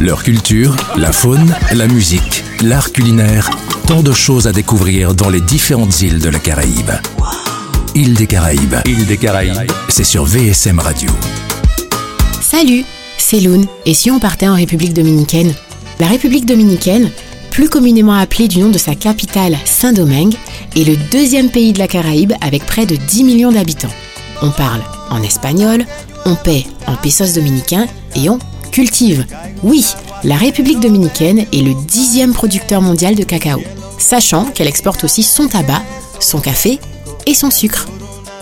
Leur culture, la faune, la musique, l'art culinaire, tant de choses à découvrir dans les différentes îles de la Caraïbe. Île des Caraïbes, île des Caraïbes, c'est sur VSM Radio. Salut, c'est Loun. Et si on partait en République dominicaine? La République dominicaine, plus communément appelée du nom de sa capitale Saint-Domingue, est le deuxième pays de la Caraïbe avec près de 10 millions d'habitants. On parle en espagnol, on paie en pesos dominicains et on cultive. Oui, la République dominicaine est le dixième producteur mondial de cacao, sachant qu'elle exporte aussi son tabac, son café et son sucre.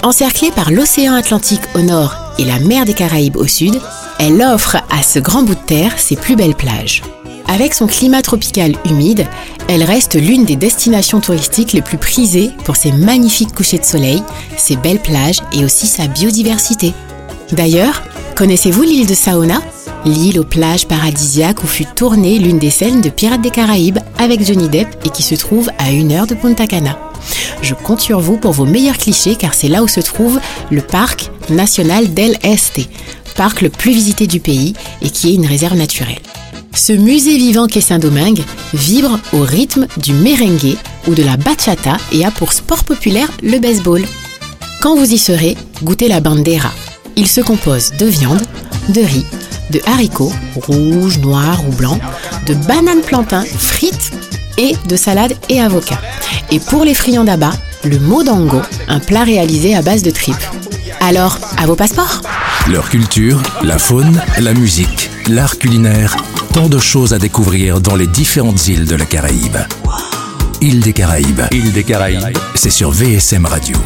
Encerclée par l'océan Atlantique au nord et la mer des Caraïbes au sud, elle offre à ce grand bout de terre ses plus belles plages. Avec son climat tropical humide, elle reste l'une des destinations touristiques les plus prisées pour ses magnifiques couchers de soleil, ses belles plages et aussi sa biodiversité. D'ailleurs, connaissez-vous l'île de Saona? L'île aux plages paradisiaques où fut tournée l'une des scènes de Pirates des Caraïbes avec Johnny Depp et qui se trouve à une heure de Punta Cana. Je compte sur vous pour vos meilleurs clichés car c'est là où se trouve le parc national del Este, parc le plus visité du pays et qui est une réserve naturelle. Ce musée vivant qu'est Saint-Domingue vibre au rythme du merengue ou de la bachata et a pour sport populaire le baseball. Quand vous y serez, goûtez la bandera. Il se compose de viande, de riz, de haricots, rouges, noirs ou blancs, de bananes plantains frites et de salade et avocats. Et pour les friands d'abat, le modango, un plat réalisé à base de tripes. Alors, à vos passeports Leur culture, la faune, la musique, l'art culinaire, tant de choses à découvrir dans les différentes îles de la Caraïbe. Île des Caraïbes, île des Caraïbes, c'est sur VSM Radio.